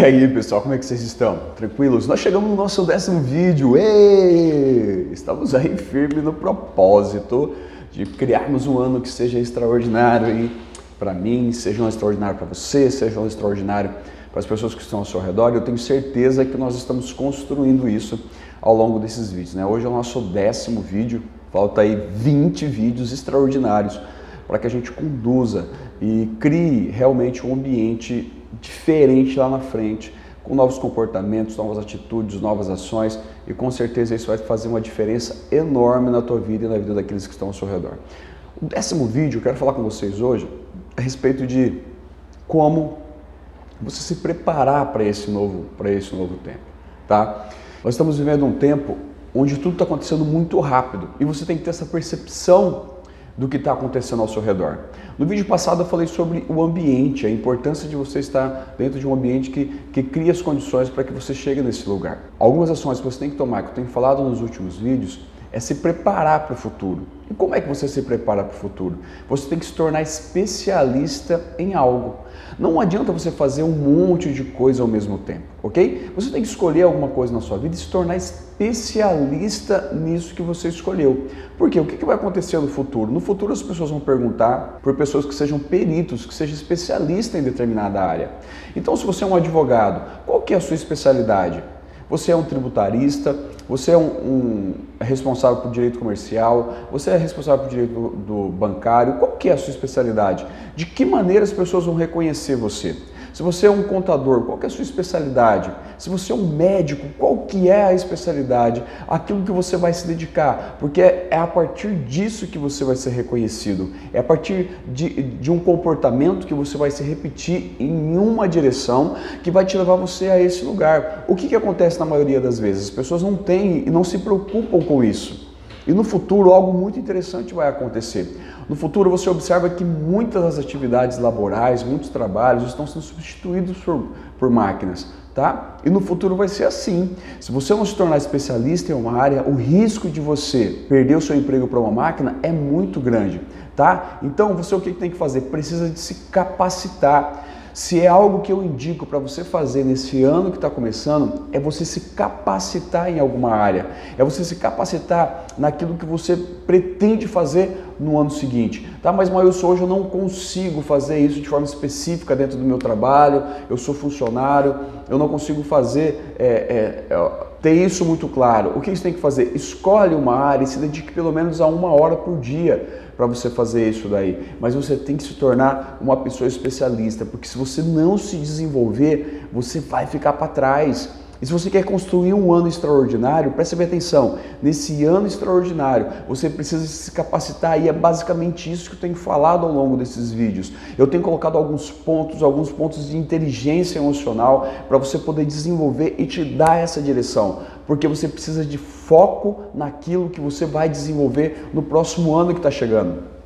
E aí pessoal, como é que vocês estão? Tranquilos? Nós chegamos no nosso décimo vídeo. Ei! Estamos aí firme no propósito de criarmos um ano que seja extraordinário para mim, seja um extraordinário para você, seja um extraordinário para as pessoas que estão ao seu redor. Eu tenho certeza que nós estamos construindo isso ao longo desses vídeos. Né? Hoje é o nosso décimo vídeo, falta aí 20 vídeos extraordinários para que a gente conduza e crie realmente um ambiente diferente lá na frente, com novos comportamentos, novas atitudes, novas ações e com certeza isso vai fazer uma diferença enorme na tua vida e na vida daqueles que estão ao seu redor. O décimo vídeo eu quero falar com vocês hoje a respeito de como você se preparar para esse novo para esse novo tempo, tá? Nós estamos vivendo um tempo onde tudo está acontecendo muito rápido e você tem que ter essa percepção do que está acontecendo ao seu redor. No vídeo passado eu falei sobre o ambiente, a importância de você estar dentro de um ambiente que, que cria as condições para que você chegue nesse lugar. Algumas ações que você tem que tomar, que eu tenho falado nos últimos vídeos, é se preparar para o futuro. E como é que você se prepara para o futuro? Você tem que se tornar especialista em algo. Não adianta você fazer um monte de coisa ao mesmo tempo, ok? Você tem que escolher alguma coisa na sua vida e se tornar especialista nisso que você escolheu. Porque o que vai acontecer no futuro? No futuro as pessoas vão perguntar por pessoas que sejam peritos, que sejam especialistas em determinada área. Então, se você é um advogado, qual que é a sua especialidade? Você é um tributarista, você é um, um responsável por direito comercial, você é responsável por direito do, do bancário. Qual que é a sua especialidade? De que maneira as pessoas vão reconhecer você? Se você é um contador, qual é a sua especialidade? Se você é um médico, qual que é a especialidade? Aquilo que você vai se dedicar, porque é a partir disso que você vai ser reconhecido. É a partir de, de um comportamento que você vai se repetir em uma direção que vai te levar você a esse lugar. O que, que acontece na maioria das vezes? As pessoas não têm e não se preocupam com isso. E no futuro algo muito interessante vai acontecer. No futuro você observa que muitas das atividades laborais, muitos trabalhos estão sendo substituídos por, por máquinas, tá? E no futuro vai ser assim. Se você não se tornar especialista em uma área, o risco de você perder o seu emprego para uma máquina é muito grande, tá? Então você o que tem que fazer? Precisa de se capacitar. Se é algo que eu indico para você fazer nesse ano que está começando, é você se capacitar em alguma área, é você se capacitar naquilo que você pretende fazer no ano seguinte. Tá, mas Mailson, hoje eu não consigo fazer isso de forma específica dentro do meu trabalho, eu sou funcionário, eu não consigo fazer, é, é, ter isso muito claro. O que você tem que fazer? Escolhe uma área e se dedique pelo menos a uma hora por dia para você fazer isso daí. Mas você tem que se tornar uma pessoa especialista, porque se você não se desenvolver, você vai ficar para trás. E se você quer construir um ano extraordinário, preste bem atenção. Nesse ano extraordinário, você precisa se capacitar e é basicamente isso que eu tenho falado ao longo desses vídeos. Eu tenho colocado alguns pontos, alguns pontos de inteligência emocional para você poder desenvolver e te dar essa direção, porque você precisa de foco naquilo que você vai desenvolver no próximo ano que está chegando.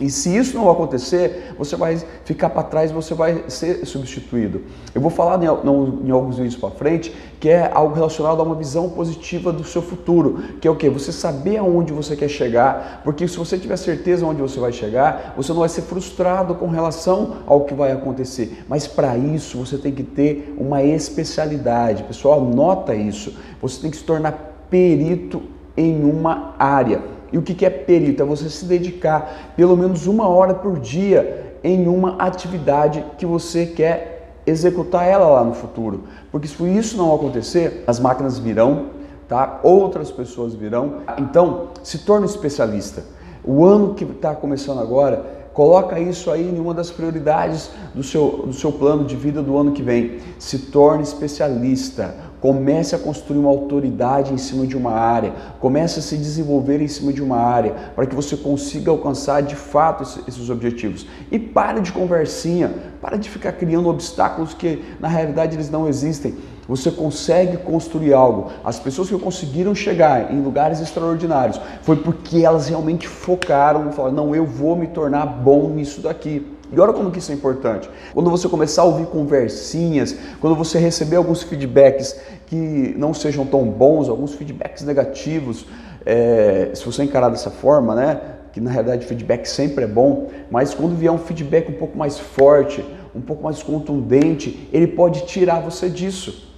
E se isso não acontecer, você vai ficar para trás, você vai ser substituído. Eu vou falar em, alguns vídeos para frente que é algo relacionado a uma visão positiva do seu futuro, que é o que? Você saber aonde você quer chegar, porque se você tiver certeza onde você vai chegar, você não vai ser frustrado com relação ao que vai acontecer. Mas para isso você tem que ter uma especialidade. Pessoal, nota isso. Você tem que se tornar perito em uma área. E o que é perito? É você se dedicar pelo menos uma hora por dia em uma atividade que você quer executar ela lá no futuro. Porque se isso não acontecer, as máquinas virão, tá? outras pessoas virão. Então, se torne especialista. O ano que está começando agora, Coloca isso aí em uma das prioridades do seu, do seu plano de vida do ano que vem. Se torne especialista. Comece a construir uma autoridade em cima de uma área. Comece a se desenvolver em cima de uma área para que você consiga alcançar de fato esses objetivos. E pare de conversinha. Pare de ficar criando obstáculos que na realidade eles não existem. Você consegue construir algo. As pessoas que conseguiram chegar em lugares extraordinários foi porque elas realmente focaram e falaram: não, eu vou me tornar bom nisso daqui. E olha como que isso é importante. Quando você começar a ouvir conversinhas, quando você receber alguns feedbacks que não sejam tão bons, alguns feedbacks negativos, é, se você encarar dessa forma, né? Que na realidade feedback sempre é bom, mas quando vier um feedback um pouco mais forte, um pouco mais contundente, ele pode tirar você disso.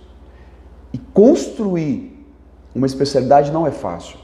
E construir uma especialidade não é fácil.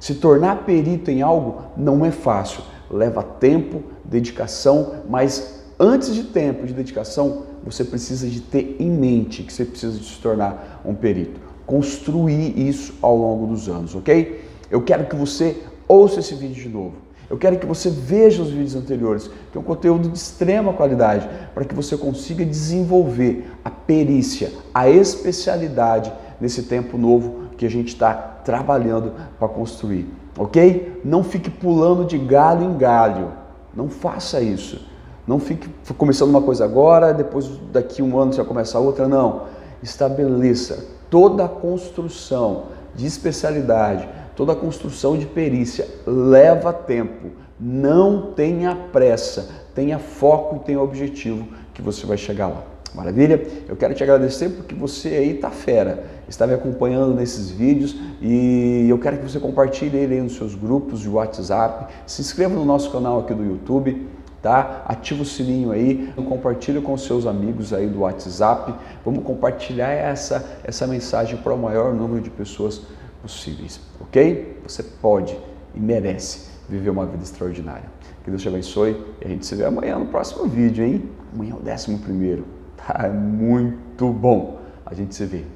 Se tornar perito em algo não é fácil. Leva tempo, dedicação, mas antes de tempo, de dedicação, você precisa de ter em mente que você precisa de se tornar um perito. Construir isso ao longo dos anos, ok? Eu quero que você ouça esse vídeo de novo. Eu quero que você veja os vídeos anteriores, que é um conteúdo de extrema qualidade, para que você consiga desenvolver a perícia, a especialidade nesse tempo novo que a gente está trabalhando para construir, ok? Não fique pulando de galho em galho, não faça isso. Não fique começando uma coisa agora, depois daqui um ano você vai começar outra, não. Estabeleça toda a construção de especialidade, toda a construção de perícia leva tempo. Não tenha pressa, tenha foco e tenha objetivo que você vai chegar lá. Maravilha? Eu quero te agradecer porque você aí tá fera, está me acompanhando nesses vídeos e eu quero que você compartilhe ele aí nos seus grupos de WhatsApp, se inscreva no nosso canal aqui do YouTube, tá? Ativa o sininho aí, compartilha com seus amigos aí do WhatsApp. Vamos compartilhar essa essa mensagem para o maior número de pessoas possíveis, ok? Você pode e merece viver uma vida extraordinária. Que Deus te abençoe e a gente se vê amanhã no próximo vídeo, hein? Amanhã é o décimo primeiro. Tá muito bom. A gente se vê.